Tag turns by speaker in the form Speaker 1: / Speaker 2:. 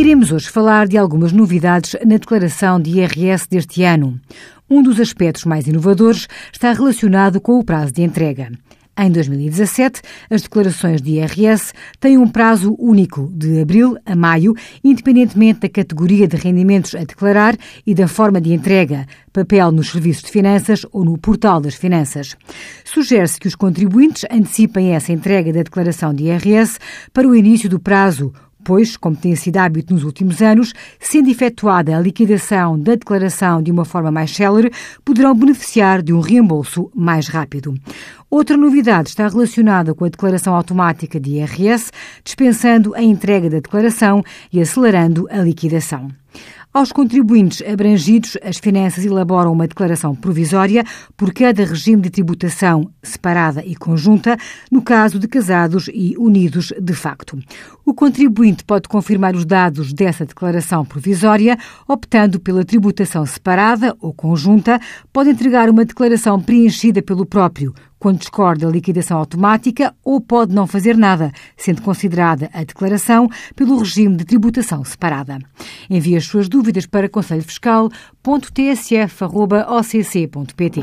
Speaker 1: Queremos hoje falar de algumas novidades na declaração de IRS deste ano. Um dos aspectos mais inovadores está relacionado com o prazo de entrega. Em 2017, as declarações de IRS têm um prazo único, de abril a maio, independentemente da categoria de rendimentos a declarar e da forma de entrega, papel nos serviços de finanças ou no portal das finanças. Sugere-se que os contribuintes antecipem essa entrega da declaração de IRS para o início do prazo, pois, como tem sido hábito nos últimos anos, sendo efetuada a liquidação da declaração de uma forma mais célere, poderão beneficiar de um reembolso mais rápido. Outra novidade está relacionada com a declaração automática de IRS, dispensando a entrega da declaração e acelerando a liquidação. Aos contribuintes abrangidos, as finanças elaboram uma declaração provisória por cada regime de tributação separada e conjunta, no caso de casados e unidos de facto. O contribuinte pode confirmar os dados dessa declaração provisória, optando pela tributação separada ou conjunta, pode entregar uma declaração preenchida pelo próprio, quando discorda da liquidação automática ou pode não fazer nada, sendo considerada a declaração pelo regime de tributação separada. Envie as suas dúvidas para conselhofiscal.tsf.occ.pt.